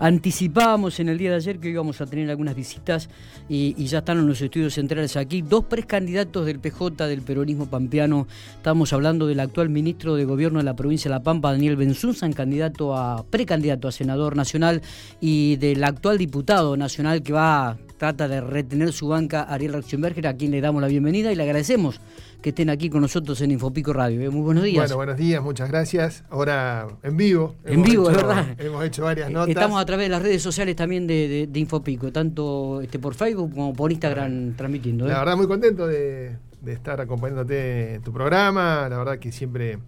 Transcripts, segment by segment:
Anticipábamos en el día de ayer que íbamos a tener algunas visitas y, ya están en los estudios centrales aquí. Dos precandidatos del PJ, del peronismo pampeano. Estamos hablando del actual ministro de Gobierno de la provincia de La Pampa, Daniel Benzunzan, candidato a, precandidato a senador nacional, y del actual diputado nacional que va trata de retener su banca, Ariel Ratzenberger, a quien le damos la bienvenida y le agradecemos que estén aquí con nosotros en Infopico Radio. ¿eh? Muy buenos días. Bueno, buenos días, muchas gracias. Ahora en vivo. En vivo, es verdad. Hemos hecho varias notas. Estamos a través de las redes sociales también de, Infopico, tanto este, por Facebook como por Instagram transmitiendo. ¿eh? La verdad, muy contento de, estar acompañándote en tu programa. La verdad que siempre,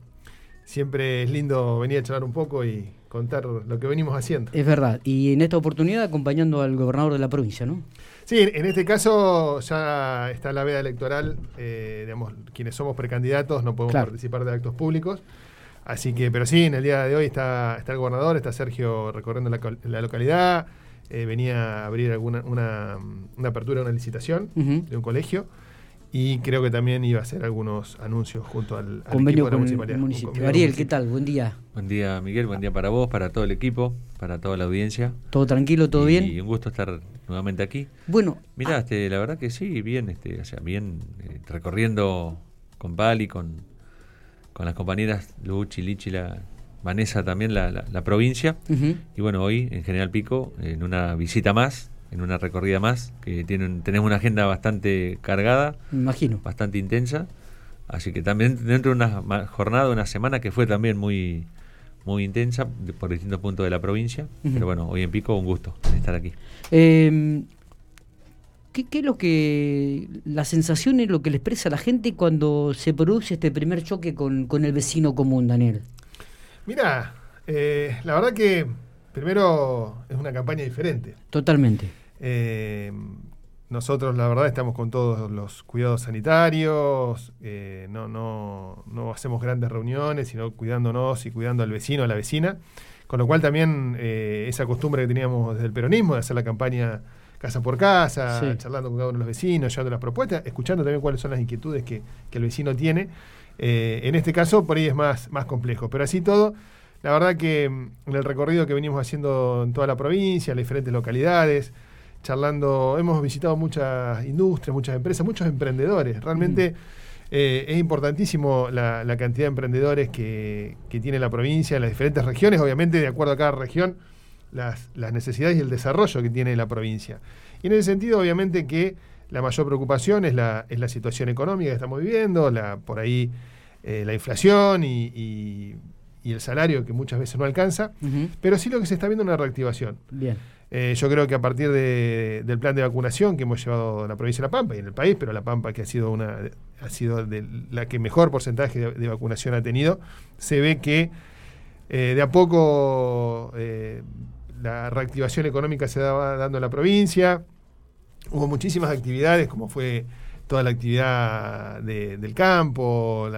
siempre es lindo venir a charlar un poco y contar lo que venimos haciendo. Es verdad. Y en esta oportunidad acompañando al gobernador de la provincia, ¿no? Sí, en este caso ya está la veda electoral, eh, digamos, quienes somos precandidatos no podemos participar de actos públicos. Así que, pero sí, en el día de hoy está, está el gobernador, está Sergio recorriendo la, localidad, eh, venía a abrir alguna una, apertura, una licitación de un colegio y creo que también iba a hacer algunos anuncios junto al, convenio equipo de la municipalidad. Ariel, ¿qué tal? Buen día. Buen día, Miguel. Buen día para vos, para todo el equipo, para toda la audiencia. ¿Todo tranquilo, todo bien? Y un gusto estar nuevamente aquí. Bueno. Mirá, ah. este, la verdad que sí, bien, este, o sea, bien eh, recorriendo con Pali, con, con las compañeras Luchi, Lichi, la, Vanessa también, la, la, provincia. Y bueno, hoy en General Pico, en una visita más, en una recorrida más, que tienen, tenemos una agenda bastante cargada, imagino, bastante intensa, así que también dentro de una jornada, una semana que fue también muy muy intensa por distintos puntos de la provincia, pero bueno, hoy en Pico un gusto estar aquí. Em, ¿qué, es lo que, la sensación es lo que le expresa a la gente cuando se produce este primer choque con, con el vecino común, Daniel? Mira, eh, la verdad que primero es una campaña diferente. Totalmente. Eh, nosotros, la verdad, estamos con todos los cuidados sanitarios, eh, no, no, no, hacemos grandes reuniones, sino cuidándonos y cuidando al vecino, a la vecina. Con lo cual también eh, esa costumbre que teníamos desde el peronismo de hacer la campaña casa por casa, charlando con cada uno de los vecinos, llevando las propuestas, escuchando también cuáles son las inquietudes que, el vecino tiene. en este caso, por ahí es más, más complejo. Pero así todo, la verdad que en el recorrido que venimos haciendo en toda la provincia, en las diferentes localidades, charlando, hemos visitado muchas industrias, muchas empresas, muchos emprendedores. Realmente mm. eh, es importantísimo la, cantidad de emprendedores que, tiene la provincia, las diferentes regiones, obviamente de acuerdo a cada región, las, necesidades y el desarrollo que tiene la provincia. Y en ese sentido, obviamente que la mayor preocupación es la, es la situación económica que estamos viviendo, la, por ahí eh, la inflación y, el salario que muchas veces no alcanza, pero sí lo que se está viendo es una reactivación. Bien. Eh, yo creo que a partir del plan de vacunación que hemos llevado la provincia de La Pampa y en el país, pero La Pampa que ha sido una ha sido la que mejor porcentaje de, vacunación ha tenido, se ve que eh, de a poco eh, la reactivación económica se va dando en la provincia. Hubo muchísimas actividades, como fue toda la actividad del campo,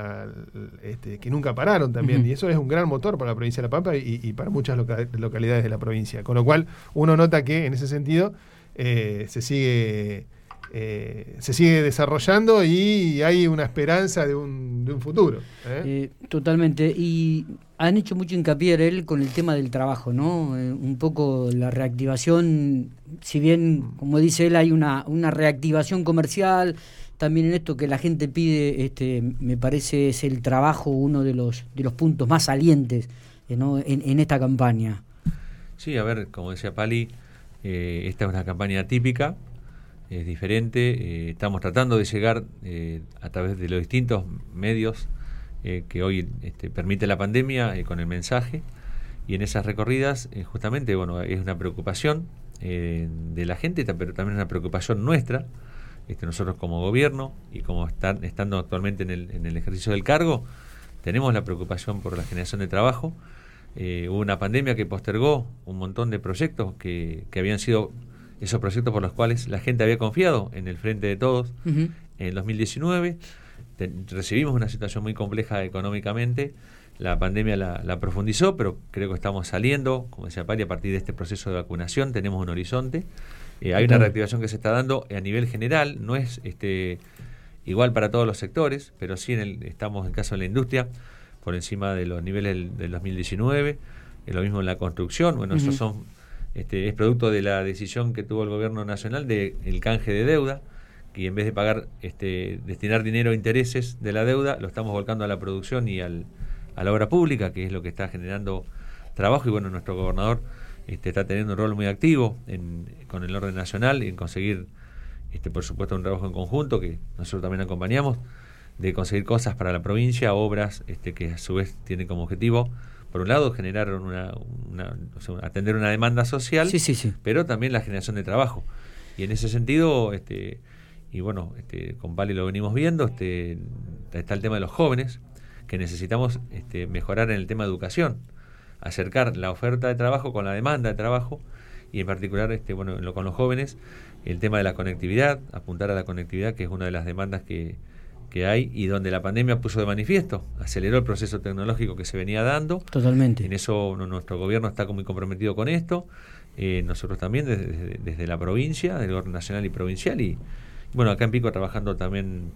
este, que nunca pararon también. Y eso es un gran motor para la provincia de La Pampa y, para muchas localidades de la provincia. Con lo cual, uno nota que en ese sentido eh, se sigue. Eh, se sigue desarrollando y hay una esperanza de un, futuro. ¿eh? totalmente. Y han hecho mucho hincapié él con el tema del trabajo, ¿no? un poco la reactivación, si bien, como dice él, hay una, una reactivación comercial, también en esto que la gente pide, este, me parece es el trabajo uno de los, de los puntos más salientes eh, en, esta campaña. Sí, a ver, como decía Pali, eh, esta es una campaña típica, es diferente, eh, estamos tratando de llegar a través de los distintos medios que hoy este, permite la pandemia con el mensaje y en esas recorridas justamente bueno es una preocupación de la gente pero también una preocupación nuestra este, nosotros como gobierno y como están, estando actualmente en el, en el ejercicio del cargo, tenemos la preocupación por la generación de trabajo. Eh, hubo una pandemia que postergó un montón de proyectos que, que, habían sido esos proyectos por los cuales la gente había confiado en el frente de todos en el 2019. recibimos una situación muy compleja económicamente. La pandemia la, la, profundizó, pero creo que estamos saliendo, como decía Pari, a partir de este proceso de vacunación tenemos un horizonte. Eh, hay una reactivación que se está dando a nivel general, no es este igual para todos los sectores, pero sí en el, estamos en el caso de la industria por encima de los niveles del, 2019, es lo mismo en la construcción, bueno, esos son este, es producto de la decisión que tuvo el gobierno nacional del el canje de deuda, que en vez de pagar, este, destinar dinero a intereses de la deuda, lo estamos volcando a la producción y al, a la obra pública, que es lo que está generando trabajo. Y bueno, nuestro gobernador este, está teniendo un rol muy activo en, con el orden nacional y en conseguir, este, por supuesto, un trabajo en conjunto que nosotros también acompañamos, de conseguir cosas para la provincia, obras este, que a su vez tienen como objetivo por un lado, generar una, atender una demanda social, sí, sí, sí. pero también la generación de trabajo. Y en ese sentido, este, y bueno, este, con Pali lo venimos viendo, este, está el tema de los jóvenes, que necesitamos este, mejorar en el tema de educación, acercar la oferta de trabajo con la demanda de trabajo, y en particular, este, bueno, con los jóvenes, el tema de la conectividad, apuntar a la conectividad, que es una de las demandas que, que hay y donde la pandemia puso de manifiesto, aceleró el proceso tecnológico que se venía dando. Totalmente. En eso nuestro gobierno está muy comprometido con esto, eh, nosotros también desde, la provincia, del gobierno nacional y provincial, y bueno, acá en Pico trabajando también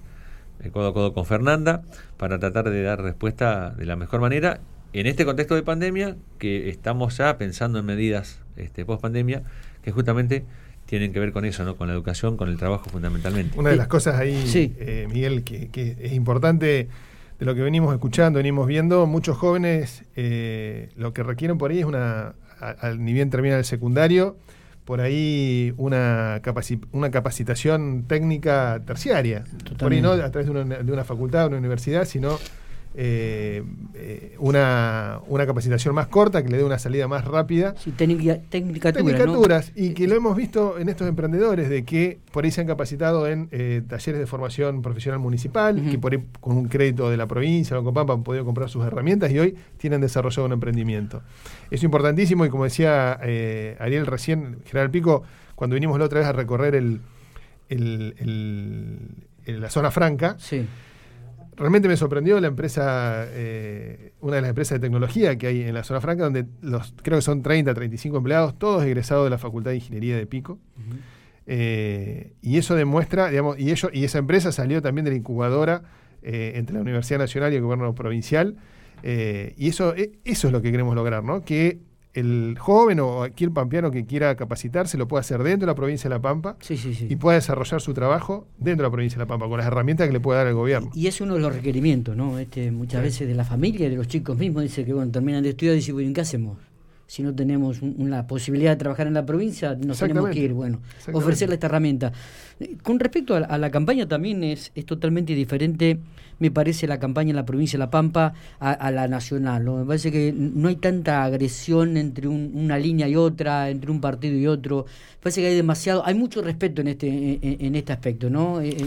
eh, codo a codo con Fernanda para tratar de dar respuesta de la mejor manera en este contexto de pandemia, que estamos ya pensando en medidas este, post pandemia, que justamente tienen que ver con eso, ¿no? con la educación, con el trabajo fundamentalmente. Una de las cosas ahí, eh, Miguel, que, es importante de lo que venimos escuchando, venimos viendo, muchos jóvenes eh, lo que requieren por ahí es una, al ni bien termina el secundario, por ahí una, una capacitación técnica terciaria. Por ahí no a través de una, de una facultad, una universidad, sino eh, eh, una, una, capacitación más corta que le dé una salida más rápida. Sí, tecnicatura, Tecnicaturas, y que lo hemos visto en estos emprendedores, de que por ahí se han capacitado en eh, talleres de formación profesional municipal, que por ahí con un crédito de la provincia, o con han podido comprar sus herramientas y hoy tienen desarrollado un emprendimiento. Es importantísimo y como decía Ariel recién, General Pico, cuando vinimos la otra vez a recorrer el, la zona franca, sí realmente me sorprendió la empresa, eh, una de las empresas de tecnología que hay en la zona franca, donde los creo que son 30, 35 empleados, todos egresados de la Facultad de Ingeniería de Pico. Eh, y eso demuestra, digamos, y, y esa empresa salió también de la incubadora eh, entre la Universidad Nacional y el gobierno provincial. y eso, eso es lo que queremos lograr, ¿no? Que el joven o cualquier pampeano que quiera capacitarse lo puede hacer dentro de la provincia de La Pampa y pueda desarrollar su trabajo dentro de la provincia de La Pampa con las herramientas que le puede dar el gobierno. Y es uno de los requerimientos, ¿no? Este, muchas veces de la familia, de los chicos mismos, dice que bueno, terminan de estudiar y dicen, bueno, ¿qué hacemos? Si no tenemos una posibilidad de trabajar en la provincia, nos tenemos que ir, bueno, ofrecerle esta herramienta. Con respecto a la, campaña también es, es totalmente diferente me parece la campaña en la provincia de La Pampa a, la nacional. Me parece que no hay tanta agresión entre una línea y otra, entre un partido y otro. Me parece que hay demasiado, hay mucho respeto en este, en, este aspecto, ¿no? Eh, eh,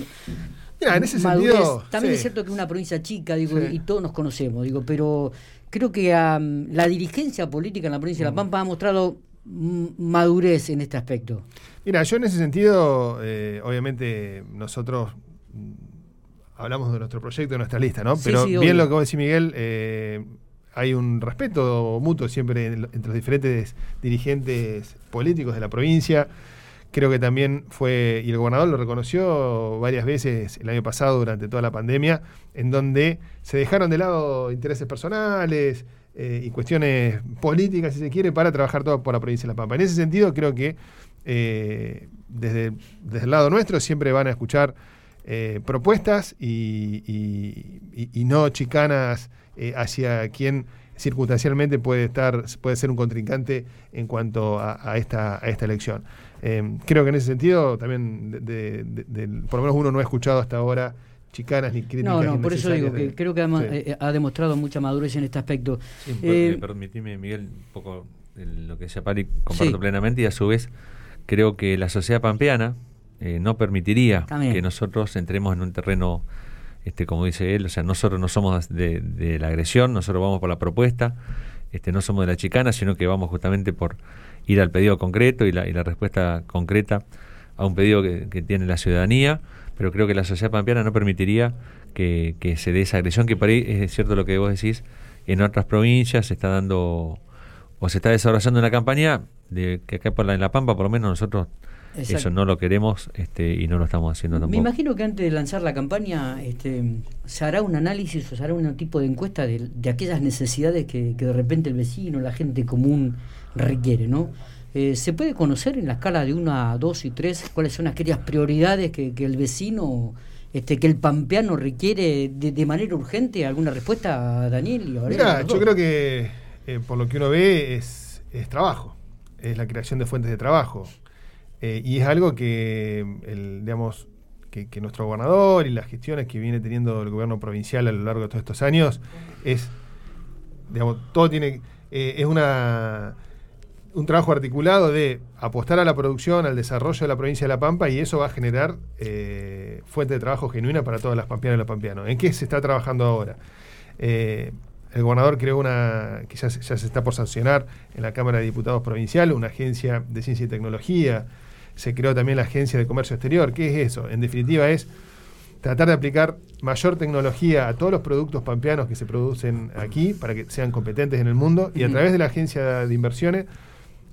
Mira, en ese sentido. También es cierto que es una provincia chica, digo, y todos nos conocemos, digo, pero creo que la dirigencia política en la provincia de La mm. Pampa ha mostrado madurez en este aspecto. Mira, yo en ese sentido, eh, obviamente, nosotros hablamos de nuestro proyecto, de nuestra lista, ¿no? Pero bien lo que vos decís, Miguel, eh, hay un respeto mutuo siempre entre los diferentes dirigentes políticos de la provincia. Creo que también fue, y el gobernador lo reconoció varias veces el año pasado durante toda la pandemia, en donde se dejaron de lado intereses personales eh, y cuestiones políticas, si se quiere, para trabajar todo por la provincia de La Pampa. En ese sentido, creo que eh, desde, desde el lado nuestro siempre van a escuchar eh, propuestas y, no chicanas eh, hacia quien circunstancialmente puede estar puede ser un contrincante en cuanto a, esta, a esta elección. Eh, creo que en ese sentido también, por lo menos uno no ha escuchado hasta ahora chicanas ni críticas. No, no, por eso digo que creo que ha, demostrado mucha madurez en este aspecto. Sí, permitime, Miguel, un poco lo que decía Pali, comparto plenamente y a su vez creo que la sociedad pampeana, eh, no permitiría que nosotros entremos en un terreno, este, como dice él, o sea, nosotros no somos de, la agresión, nosotros vamos por la propuesta, este, no somos de la chicana, sino que vamos justamente por ir al pedido concreto y la, respuesta concreta a un pedido que, tiene la ciudadanía, pero creo que la sociedad pampeana no permitiría que, se dé esa agresión, que por ahí es cierto lo que vos decís, en otras provincias se está dando o se está desarrollando una campaña de que acá por la, en La Pampa por lo menos nosotros eso no lo queremos este, y no lo estamos haciendo tampoco. Me imagino que antes de lanzar la campaña este, se hará un análisis o se hará un tipo de encuesta de, aquellas necesidades que, de repente el vecino, la gente común requiere, ¿no? Eh, ¿Se puede conocer en la escala de 1 a 2 y 3 cuáles son aquellas prioridades que, el vecino, este, que el pampeano requiere de, manera urgente? ¿Alguna respuesta, Daniel? Mira, yo creo que eh, por lo que uno ve es, trabajo, es la creación de fuentes de trabajo. Eh, y es algo que, el, digamos, que, nuestro gobernador y las gestiones que viene teniendo el gobierno provincial a lo largo de todos estos años es, digamos, todo tiene, es una un trabajo articulado de apostar a la producción, al desarrollo de la provincia de La Pampa y eso va a generar eh, fuente de trabajo genuina para todas las pampeanas y los pampeanos. ¿En qué se está trabajando ahora? Eh, el gobernador creó una, que ya, se está por sancionar en la Cámara de Diputados Provincial, una agencia de ciencia y tecnología. Se creó también la Agencia de Comercio Exterior. ¿Qué es eso? En definitiva es tratar de aplicar mayor tecnología a todos los productos pampeanos que se producen aquí para que sean competentes en el mundo y a través de la Agencia de Inversiones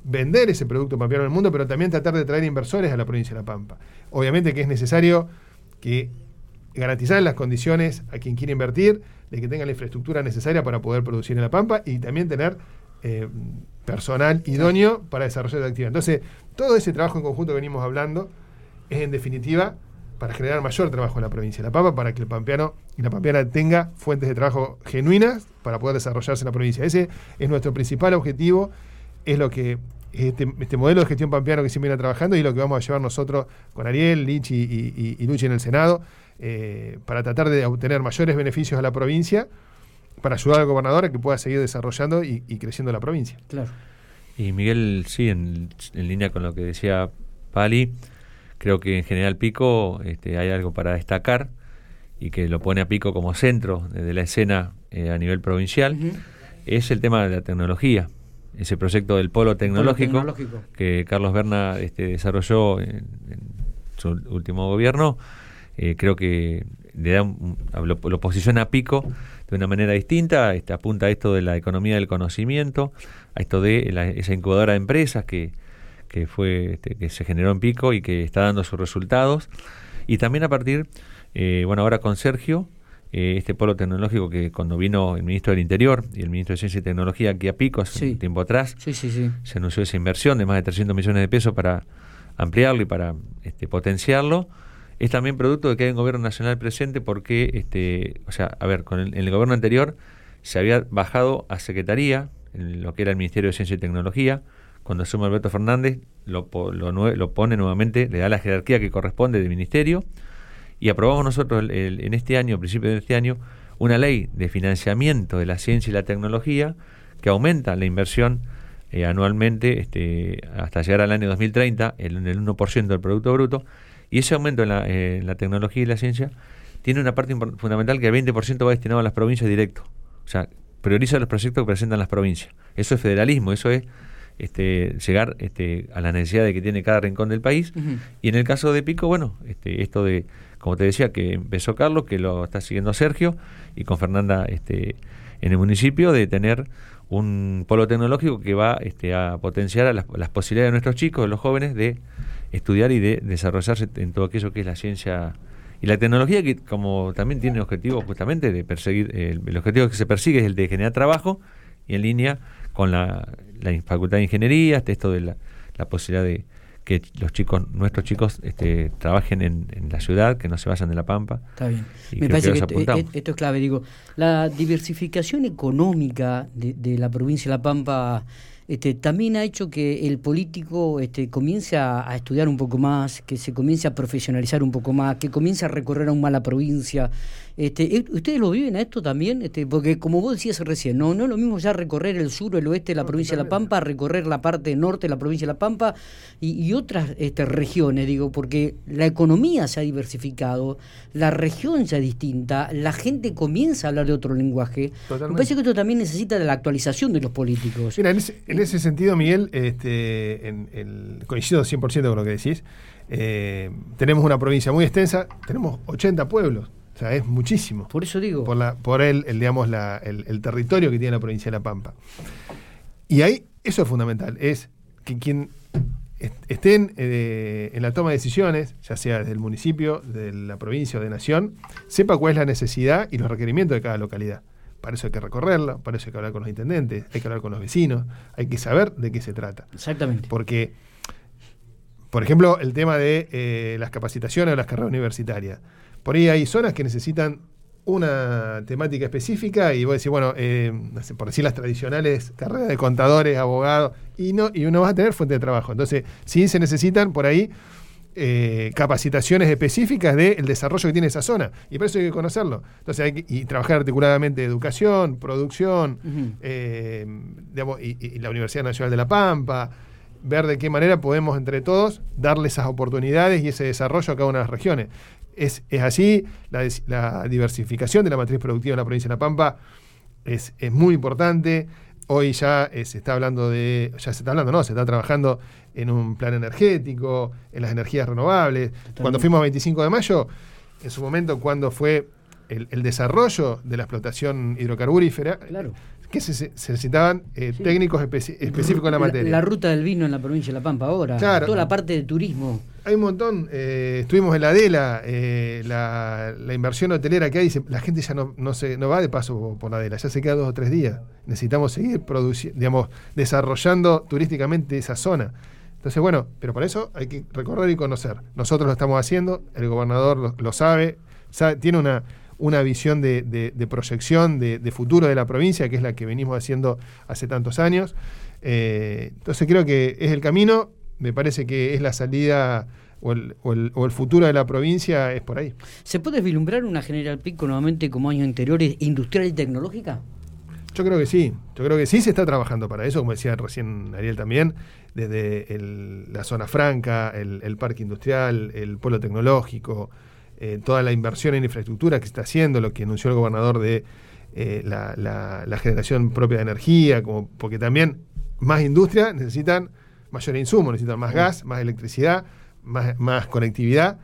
vender ese producto pampeano en el mundo, pero también tratar de traer inversores a la provincia de La Pampa. Obviamente que es necesario que garantizar las condiciones a quien quiere invertir, de que tenga la infraestructura necesaria para poder producir en La Pampa y también tener eh, personal idóneo para desarrollar la actividad. Entonces, todo ese trabajo en conjunto que venimos hablando es en definitiva para generar mayor trabajo en la provincia de La Pampa, para que el pampeano y la pampeana tenga fuentes de trabajo genuinas para poder desarrollarse en la provincia. Ese es nuestro principal objetivo, es lo que este, este, modelo de gestión pampeano que se viene trabajando y lo que vamos a llevar nosotros con Ariel, Lichi y, y, Luchi en el Senado eh, para tratar de obtener mayores beneficios a la provincia, para ayudar al gobernador a que pueda seguir desarrollando y, creciendo la provincia. Claro. Y Miguel, sí, en, línea con lo que decía Pali, creo que en General Pico este, hay algo para destacar y que lo pone a Pico como centro de la escena eh, a nivel provincial, es el tema de la tecnología ese proyecto del polo tecnológico, que Carlos Berna este, desarrolló en, su último gobierno, eh, creo que le da lo, posiciona a pico de una manera distinta, este, apunta a esto de la economía del conocimiento, a esto de esa incubadora de empresas que, que fue este, que se generó en pico y que está dando sus resultados, y también a partir, eh, bueno, ahora con Sergio, eh, este polo tecnológico que cuando vino el ministro del Interior y el ministro de Ciencia y Tecnología aquí a Pico hace un tiempo atrás, se anunció esa inversión de más de 300 millones de pesos para ampliarlo y para este, potenciarlo. Es también producto de que hay un gobierno nacional presente porque, este, o sea, a ver, con el, el gobierno anterior se había bajado a Secretaría, en lo que era el Ministerio de Ciencia y Tecnología, cuando asume Alberto Fernández lo, lo, lo pone nuevamente, le da la jerarquía que corresponde del ministerio y aprobamos nosotros en este año, a principios de este año, una ley de financiamiento de la ciencia y la tecnología que aumenta la inversión eh, anualmente este, hasta llegar al año 2030 en el 1% del Producto Bruto. Y ese aumento en la, tecnología y la ciencia tiene una parte fundamental que el 20% va destinado a las provincias directo. O sea, prioriza los proyectos que presentan las provincias. Eso es federalismo, eso es este, llegar este, a la necesidad de que tiene cada rincón del país. Y en el caso de Pico, bueno, este, esto de como te decía, que empezó Carlos, que lo está siguiendo Sergio, y con Fernanda este, en el municipio, de tener un polo tecnológico que va este, a potenciar las, posibilidades de nuestros chicos, de los jóvenes, de estudiar y de desarrollarse en todo aquello que es la ciencia y la tecnología, que como también tiene el objetivo justamente de perseguir, el, objetivo que se persigue es el de generar trabajo y en línea con la, Facultad de Ingeniería, esto de la posibilidad de que los chicos, nuestros chicos, este, trabajen en, la ciudad, que no se vayan de la Pampa. Está bien. Me parece que, e-, esto es clave. Digo, la diversificación económica de, de la provincia de La Pampa este, también ha hecho que el político este, comience a, estudiar un poco más, que se comience a profesionalizar un poco más, que comience a recorrer aún más la provincia. Este, ¿Ustedes lo viven a esto también? Este, porque como vos decías recién, no, no es lo mismo ya recorrer el sur o el oeste de la provincia de La Pampa, recorrer la parte norte de la provincia de La Pampa y, otras este, regiones, digo, porque la economía se ha diversificado, la región ya es distinta, la gente comienza a hablar de otro lenguaje. Me parece que esto también necesita de la actualización de los políticos. Mira, en ese, sentido, Miguel, este, en, el, coincido 100% con lo que decís. Eh, tenemos una provincia muy extensa, tenemos 80 pueblos. O sea, es muchísimo. Por eso digo. Por, la, por el, digamos, la, el, territorio que tiene la provincia de La Pampa. Y ahí, eso es fundamental, es que quien estén eh, en la toma de decisiones, ya sea desde el municipio, de la provincia o de nación, sepa cuál es la necesidad y los requerimientos de cada localidad para eso hay que recorrerla, para eso hay que hablar con los intendentes, hay que hablar con los vecinos, hay que saber de qué se trata. Exactamente. Porque, por ejemplo, el tema de eh, las capacitaciones o las carreras universitarias. Por ahí hay zonas que necesitan una temática específica y vos decís, bueno, eh, por decir las tradicionales carreras de contadores, abogados, y no, y uno va a tener fuente de trabajo. Entonces, sí se necesitan por ahí eh, capacitaciones específicas del desarrollo que tiene esa zona. Y por eso hay que conocerlo. Entonces hay que y trabajar articuladamente educación, producción, eh, y, la Universidad Nacional de La Pampa, ver de qué manera podemos entre todos darle esas oportunidades y ese desarrollo a cada una de las regiones. Es, así, la, diversificación de la matriz productiva en la provincia de La Pampa es, es muy importante. Hoy ya eh, se está hablando de, ya se está hablando, no, se está trabajando en un plan energético, en las energías renovables. Cuando fuimos a 25 de mayo, en su momento cuando fue el, el desarrollo de la explotación hidrocarburífera, claro que se, necesitaban eh, técnicos específicos en la materia. La, ruta del vino en la provincia de La Pampa ahora, toda la parte de turismo. Hay un montón, eh, estuvimos en la Adela, eh, la, inversión hotelera que hay, la gente ya no, se, no va de paso por la Adela, ya se queda dos o tres días. Necesitamos seguir digamos, desarrollando turísticamente esa zona. Entonces, bueno, pero para eso hay que recorrer y conocer. Nosotros lo estamos haciendo, el gobernador lo, sabe, sabe tiene una una visión de, proyección, de, futuro de la provincia, que es la que venimos haciendo hace tantos años. Eh, entonces creo que es el camino, me parece que es la salida o el, futuro de la provincia es por ahí. ¿Se puede vislumbrar una General Pico nuevamente como años anteriores, industrial y tecnológica? Yo creo que sí, yo creo que sí se está trabajando para eso, como decía recién Ariel también, desde la zona franca, el, parque industrial, el polo tecnológico, eh, toda la inversión en infraestructura que se está haciendo, lo que anunció el gobernador de eh, la, generación propia de energía, como, porque también más industria necesitan mayor insumo, necesitan más gas, más electricidad, más, conectividad.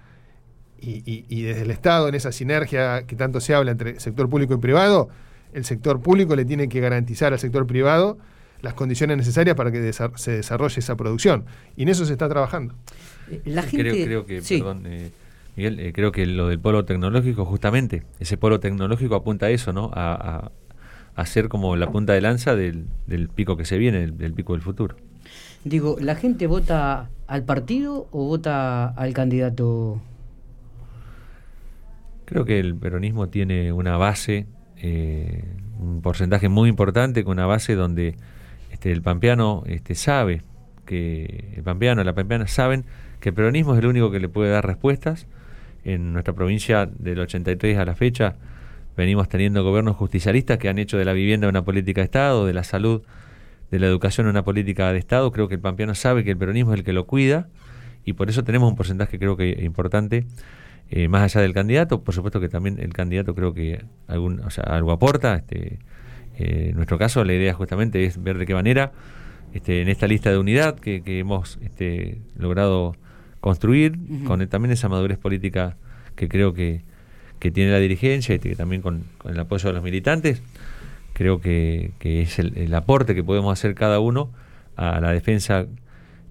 Y, desde el Estado, en esa sinergia que tanto se habla entre sector público y privado, el sector público le tiene que garantizar al sector privado las condiciones necesarias para que se desarrolle esa producción. Y en eso se está trabajando. La gente, creo, que, perdón, eh, Miguel, eh, creo que lo del polo tecnológico, justamente, ese polo tecnológico apunta a eso, ¿no? A, a, ser como la punta de lanza del, pico que se viene, del, pico del futuro. Digo, ¿la gente vota al partido o vota al candidato? Creo que el peronismo tiene una base, eh, un porcentaje muy importante, con una base donde este, el pampeano este, sabe que el pampeano, la pampeana saben que el peronismo es el único que le puede dar respuestas en nuestra provincia del 83 a la fecha venimos teniendo gobiernos justicialistas que han hecho de la vivienda una política de Estado, de la salud, de la educación una política de Estado. Creo que el pampeano sabe que el peronismo es el que lo cuida y por eso tenemos un porcentaje creo que importante eh, más allá del candidato. Por supuesto que también el candidato creo que algún, o sea, algo aporta. Este, eh, en nuestro caso la idea justamente es ver de qué manera este, en esta lista de unidad que, que hemos este, logrado construir, con también esa madurez política que creo que, tiene la dirigencia y que también con, el apoyo de los militantes, creo que, es el, aporte que podemos hacer cada uno a la defensa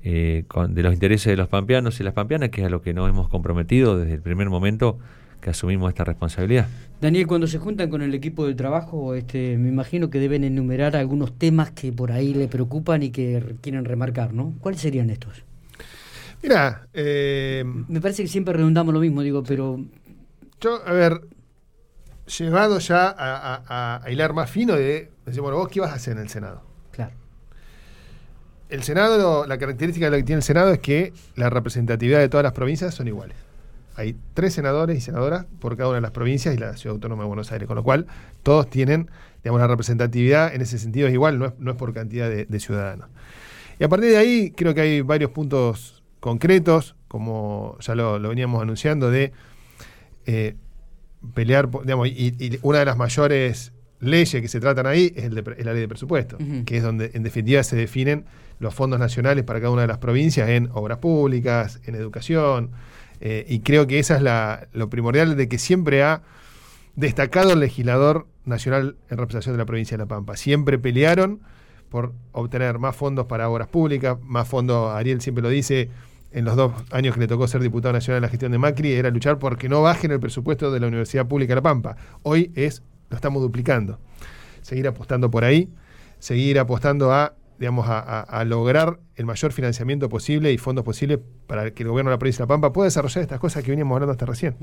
eh, de los intereses de los pampeanos y las pampeanas, que es a lo que nos hemos comprometido desde el primer momento que asumimos esta responsabilidad. Daniel, cuando se juntan con el equipo de trabajo, este, me imagino que deben enumerar algunos temas que por ahí le preocupan y que quieren remarcar, ¿no? ¿Cuáles serían estos? Mira, eh, me parece que siempre redundamos lo mismo, digo, pero... Yo, a ver, llevado ya a, hilar más fino de decir, bueno, vos qué vas a hacer en el Senado. Claro. El Senado, la característica de lo que tiene el Senado es que la representatividad de todas las provincias son iguales. Hay tres senadores y senadoras por cada una de las provincias y la Ciudad Autónoma de Buenos Aires, con lo cual todos tienen, digamos, la representatividad en ese sentido es igual, no es, no es por cantidad de ciudadanos. Y a partir de ahí creo que hay varios puntos concretos, como ya lo, veníamos anunciando, de eh, pelear, digamos, y, una de las mayores leyes que se tratan ahí es, la ley de presupuesto, que es donde en definitiva se definen los fondos nacionales para cada una de las provincias en obras públicas, en educación, eh, y creo que esa es la, lo primordial de que siempre ha destacado el legislador nacional en representación de la provincia de La Pampa. Siempre pelearon por obtener más fondos para obras públicas, más fondos, Ariel siempre lo dice, en los dos años que le tocó ser diputado nacional en la gestión de Macri era luchar porque no bajen el presupuesto de la Universidad Pública de La Pampa. Hoy es, lo estamos duplicando. seguir apostando por ahí, seguir apostando a, digamos, a, lograr el mayor financiamiento posible y fondos posibles para que el gobierno de la provincia de La Pampa pueda desarrollar estas cosas que veníamos hablando hasta recién.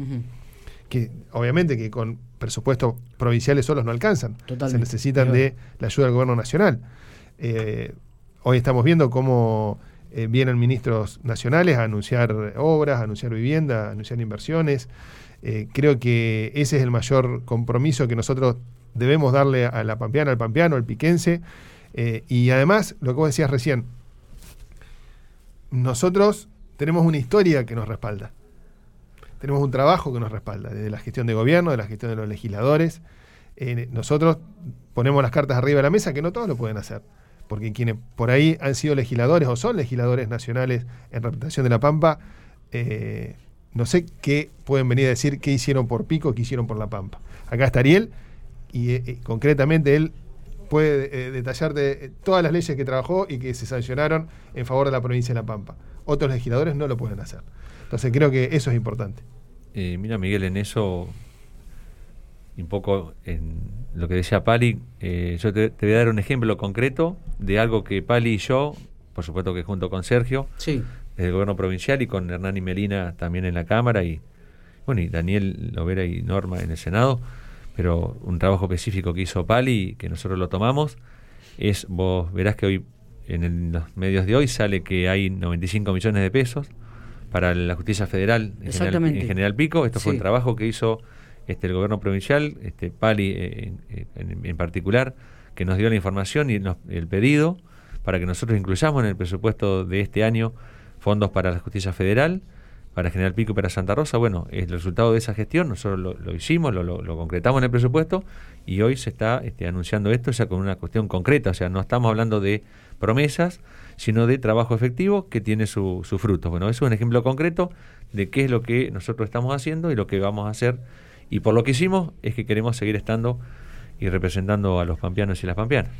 Que obviamente que con presupuestos provinciales solos no alcanzan. Se necesitan de la ayuda del gobierno nacional. Eh, hoy estamos viendo cómo eh, vienen ministros nacionales a anunciar obras, a anunciar vivienda, a anunciar inversiones. Eh, creo que ese es el mayor compromiso que nosotros debemos darle a la pampeana, al pampeano, al piquense. Eh, y además, lo que vos decías recién, nosotros tenemos una historia que nos respalda. Tenemos un trabajo que nos respalda, desde la gestión de gobierno, de la gestión de los legisladores. nosotros ponemos las cartas arriba de la mesa, que no todos lo pueden hacer porque quienes por ahí han sido legisladores o son legisladores nacionales en representación de La Pampa, eh, no sé qué pueden venir a decir qué hicieron por Pico, qué hicieron por La Pampa. Acá está Ariel y eh, eh, concretamente él puede detallarte todas las leyes que trabajó y que se sancionaron en favor de la provincia de La Pampa. Otros legisladores no lo pueden hacer. Entonces creo que eso es importante. mira Miguel, en eso un poco en lo que decía Pali, eh, yo te, voy a dar un ejemplo concreto de algo que Pali y yo, por supuesto que junto con Sergio, sí. desde el gobierno provincial y con Hernán y Melina también en la Cámara y bueno y Daniel Lovera y Norma en el Senado, pero un trabajo específico que hizo Pali que nosotros lo tomamos es, vos verás que hoy en los medios de hoy sale que hay 95 millones de pesos para la justicia federal en, general, Pico, esto fue un trabajo que hizo este, el gobierno provincial, este, Pali eh, en, particular, que nos dio la información y el pedido para que nosotros incluyamos en el presupuesto de este año fondos para la justicia federal, para General Pico y para Santa Rosa. Bueno, es el resultado de esa gestión, nosotros lo, hicimos, lo, concretamos en el presupuesto y hoy se está este, anunciando esto ya con una cuestión concreta, o sea, no estamos hablando de promesas, sino de trabajo efectivo que tiene su, su fruto. Bueno, eso es un ejemplo concreto de qué es lo que nosotros estamos haciendo y lo que vamos a hacer y por lo que hicimos es que queremos seguir estando y representando a los pampeanos y las pampeanas.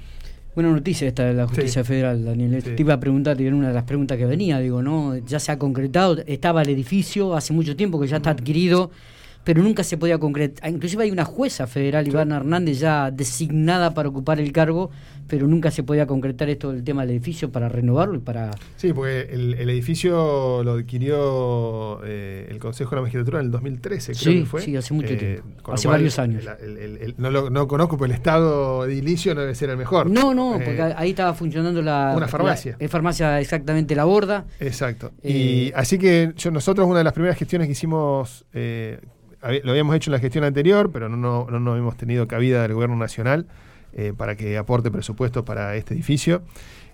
Buena noticia esta de la justicia federal, Daniel. Te iba a preguntar, y era una de las preguntas que venía, digo, ¿no? Ya se ha concretado, estaba el edificio hace mucho tiempo que ya está adquirido pero nunca se podía concretar. Inclusive hay una jueza federal, Iván Hernández, ya designada para ocupar el cargo, pero nunca se podía concretar esto del tema del edificio para renovarlo y para... Sí, porque el, edificio lo adquirió eh, el Consejo de la Magistratura en el 2013, creo que fue. Sí, hace mucho eh, tiempo, hace varios años. no lo no conozco, pero el estado edilicio no debe ser el mejor. No, no, eh, porque ahí estaba funcionando la... Una farmacia. La, farmacia exactamente La Borda. Exacto. y así que yo, nosotros una de las primeras gestiones que hicimos lo habíamos hecho en la gestión anterior, pero no, no, no hemos tenido cabida del gobierno nacional eh, para que aporte presupuesto para este edificio.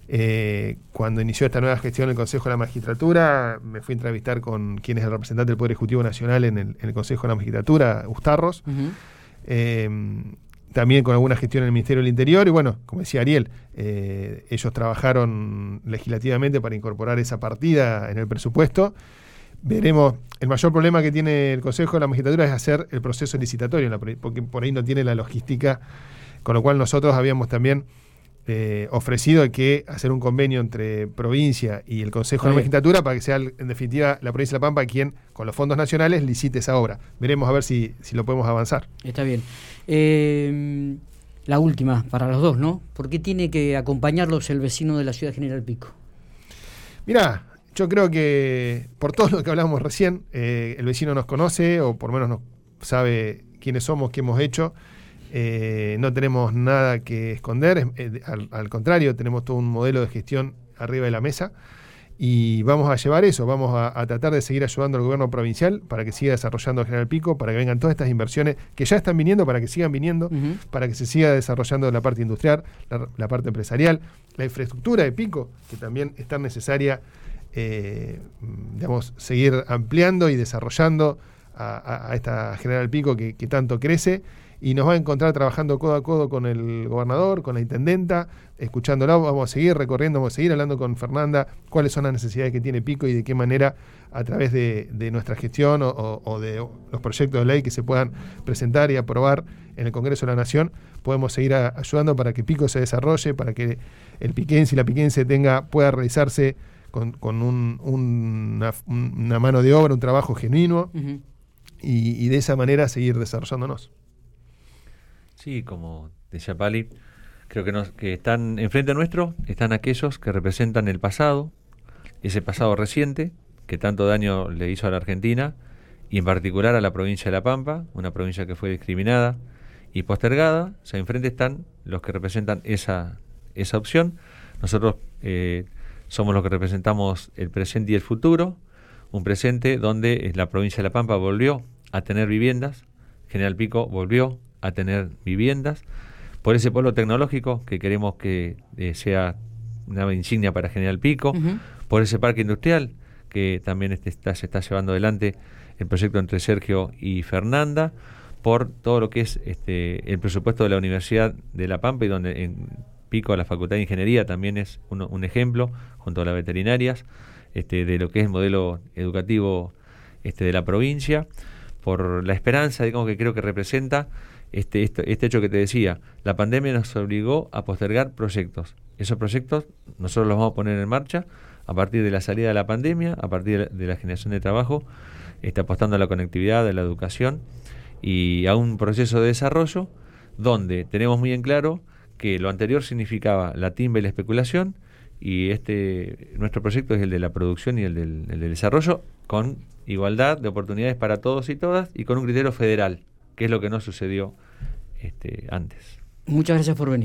Eh, cuando inició esta nueva gestión el Consejo de la Magistratura, me fui a entrevistar con quien es el representante del Poder Ejecutivo Nacional en el, Consejo de la Magistratura, Gustarros. Eh, también con alguna gestión en el Ministerio del Interior y bueno, como decía Ariel, ellos trabajaron legislativamente para incorporar esa partida en el presupuesto veremos. El mayor problema que tiene el Consejo de la Magistratura es hacer el proceso licitatorio, porque por ahí no tiene la logística, con lo cual nosotros habíamos también eh, ofrecido que hacer un convenio entre provincia y el Consejo de la Magistratura para que sea, en definitiva, la provincia de La Pampa quien, con los fondos nacionales, licite esa obra. Veremos a ver si, si lo podemos avanzar. Está bien. Eh, la última, para los dos, ¿no? ¿Por qué tiene que acompañarlos el vecino de la ciudad General Pico? Mira, yo creo que por todo lo que hablamos recién, eh, el vecino nos conoce o por lo menos nos sabe quiénes somos, qué hemos hecho. Eh, no tenemos nada que esconder, eh, al, contrario, tenemos todo un modelo de gestión arriba de la mesa y vamos a llevar eso, vamos a, tratar de seguir ayudando al gobierno provincial para que siga desarrollando el General Pico, para que vengan todas estas inversiones que ya están viniendo, para que sigan viniendo, para que se siga desarrollando la parte industrial, la, la parte empresarial, la infraestructura de Pico, que también es tan necesaria eh, digamos, seguir ampliando y desarrollando a, esta General Pico que, tanto crece y nos va a encontrar trabajando codo a codo con el gobernador, con la intendenta, escuchándolo, vamos a seguir recorriendo, vamos a seguir hablando con Fernanda cuáles son las necesidades que tiene Pico y de qué manera a través de, nuestra gestión o, de los proyectos de ley que se puedan presentar y aprobar en el Congreso de la Nación, podemos seguir ayudando para que Pico se desarrolle, para que el piquense y la piquense tenga, pueda realizarse con, una, mano de obra, un trabajo genuino y, de esa manera seguir desarrollándonos. Sí, como decía Pali, creo que, nos, que están enfrente nuestro, están aquellos que representan el pasado, ese pasado reciente, que tanto daño le hizo a la Argentina, y en particular a la provincia de La Pampa, una provincia que fue discriminada y postergada. O sea, enfrente están los que representan esa, esa opción. Nosotros eh, somos los que representamos el presente y el futuro. Un presente donde la provincia de La Pampa volvió a tener viviendas, General Pico volvió a tener viviendas, por ese polo tecnológico que queremos que eh, sea una insignia para General Pico, por ese parque industrial que también este está, se está llevando adelante el proyecto entre Sergio y Fernanda, por todo lo que es este, el presupuesto de la Universidad de La Pampa y donde en Pico la Facultad de Ingeniería también es un ejemplo, junto a las veterinarias, este, de lo que es el modelo educativo este, de la provincia, por la esperanza, digamos, que creo que representa este, este, este hecho que te decía. La pandemia nos obligó a postergar proyectos. Esos proyectos nosotros los vamos a poner en marcha a partir de la salida de la pandemia, a partir de la generación de trabajo, está apostando a la conectividad, a la educación y a un proceso de desarrollo donde tenemos muy en claro que lo anterior significaba la timba y la especulación y este nuestro proyecto es el de la producción y el del, desarrollo con igualdad de oportunidades para todos y todas y con un criterio federal, que es lo que no sucedió este, antes. Muchas gracias por venir.